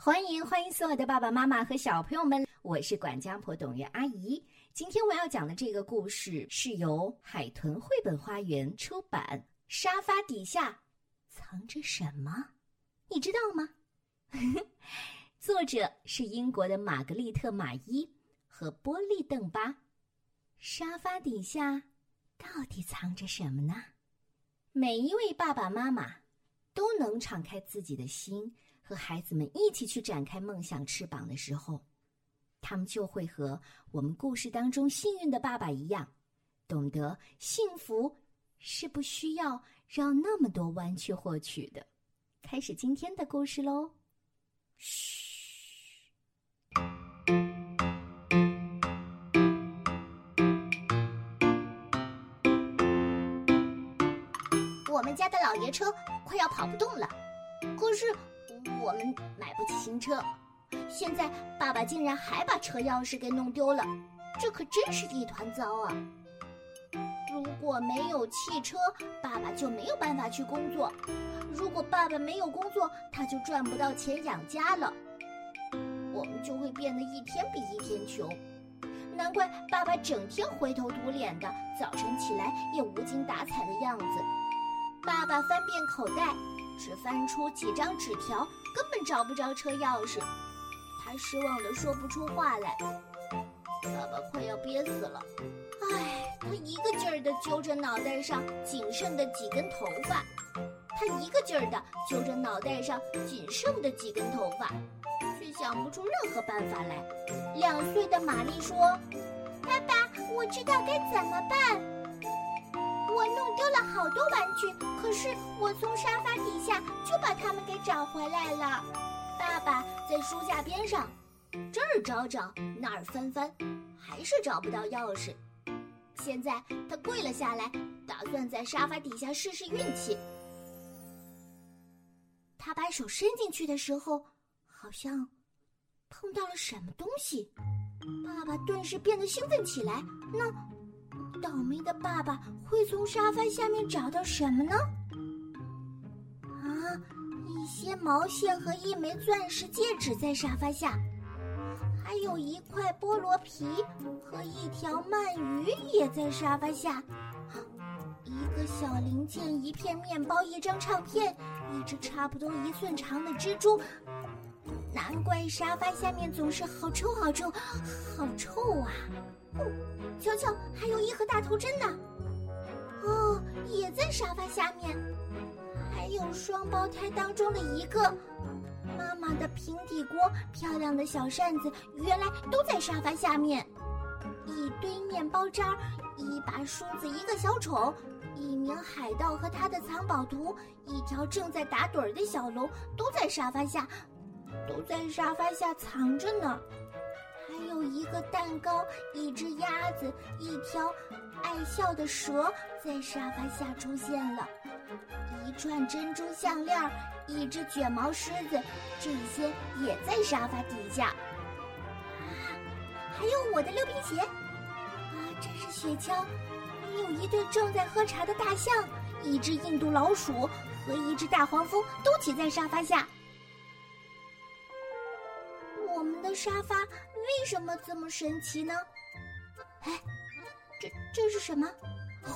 欢迎欢迎所有的爸爸妈妈和小朋友们，我是管家婆董月阿姨。今天我要讲的这个故事是由海豚绘本花园出版。沙发底下藏着什么？你知道吗？作者是英国的玛格丽特·马伊和波利·邓巴。沙发底下到底藏着什么呢？每一位爸爸妈妈都能敞开自己的心。和孩子们一起去展开梦想翅膀的时候，他们就会和我们故事当中幸运的爸爸一样，懂得幸福是不需要绕那么多弯去获取的。开始今天的故事喽！嘘，我们家的老爷车快要跑不动了，可是。我们买不起新车，现在爸爸竟然还把车钥匙给弄丢了，这可真是一团糟啊！如果没有汽车，爸爸就没有办法去工作；如果爸爸没有工作，他就赚不到钱养家了，我们就会变得一天比一天穷。难怪爸爸整天灰头土脸的，早晨起来也无精打采的样子。爸爸翻遍口袋。只翻出几张纸条，根本找不着车钥匙。他失望的说不出话来。爸爸快要憋死了。唉，他一个劲儿的揪着脑袋上仅剩的几根头发，他一个劲儿的揪着脑袋上仅剩的几根头发，却想不出任何办法来。两岁的玛丽说：“爸爸，我知道该怎么办。好多玩具，可是我从沙发底下就把它们给找回来了。爸爸在书架边上这儿找找，那儿翻翻，还是找不到钥匙。现在他跪了下来，打算在沙发底下试试运气。他把手伸进去的时候，好像碰到了什么东西。爸爸顿时变得兴奋起来。那……倒霉的爸爸会从沙发下面找到什么呢？啊，一些毛线和一枚钻石戒指在沙发下，还有一块菠萝皮和一条鳗鱼也在沙发下，一个小零件、一片面包、一张唱片、一只差不多一寸长的蜘蛛。难怪沙发下面总是好臭、好臭、好！哦，瞧瞧，还有一盒大头针呢。哦，也在沙发下面。还有双胞胎当中的一个，妈妈的平底锅、漂亮的小扇子，原来都在沙发下面。一堆面包渣，一把梳子，一个小丑，一名海盗和他的藏宝图，一条正在打盹儿的小龙，都在沙发下，都在沙发下藏着呢。有一个蛋糕，一只鸭子，一条爱笑的蛇在沙发下出现了，一串珍珠项链，一只卷毛狮子，这些也在沙发底下。啊，还有我的溜冰鞋，啊，这是雪橇，有一对正在喝茶的大象，一只印度老鼠和一只大黄蜂都挤在沙发下。的沙发为什么这么神奇呢？哎，这这是什么？哦，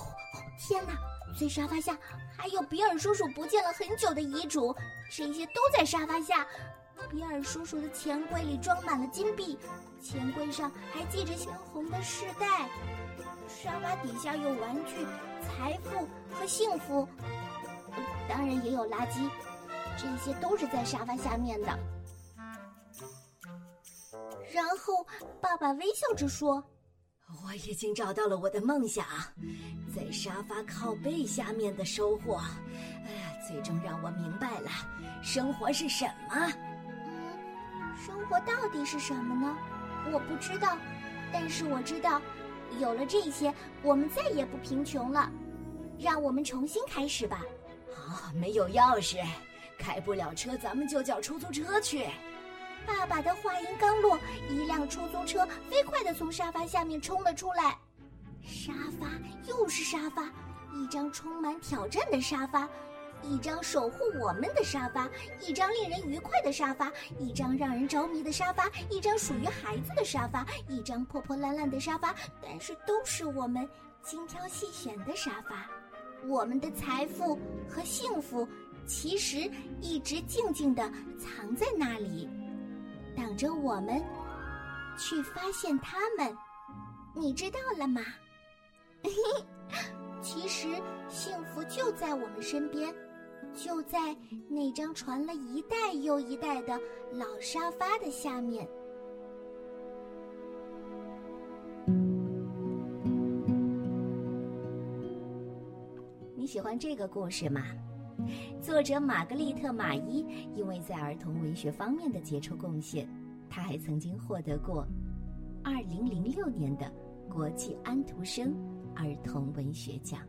天哪！在沙发下还有比尔叔叔不见了很久的遗嘱，这些都在沙发下。比尔叔叔的钱柜里装满了金币，钱柜上还系着鲜红的饰带。沙发底下有玩具、财富和幸福，当然也有垃圾，这些都是在沙发下面的。然后，爸爸微笑着说：“我已经找到了我的梦想，在沙发靠背下面的收获。哎呀，最终让我明白了生活是什么。嗯，生活到底是什么呢？我不知道，但是我知道，有了这些，我们再也不贫穷了。让我们重新开始吧。好，没有钥匙，开不了车，咱们就叫出租车去。”爸爸的话音刚落，一辆出租车飞快地从沙发下面冲了出来。沙发又是沙发，一张充满挑战的沙发，一张守护我们的沙发，一张令人愉快的沙发，一张让人着迷的沙发，一张属于孩子的沙发，一张破破烂烂的沙发，但是都是我们精挑细选的沙发。我们的财富和幸福，其实一直静静地藏在那里，等着我们去发现它们。你知道了吗？其实幸福就在我们身边，就在那张传了一代又一代的老沙发的下面。你喜欢这个故事吗？作者玛格丽特·马伊因为在儿童文学方面的杰出贡献，他还曾经获得过二零零六年的国际安徒生儿童文学奖。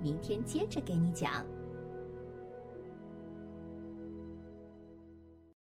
明天接着给你讲。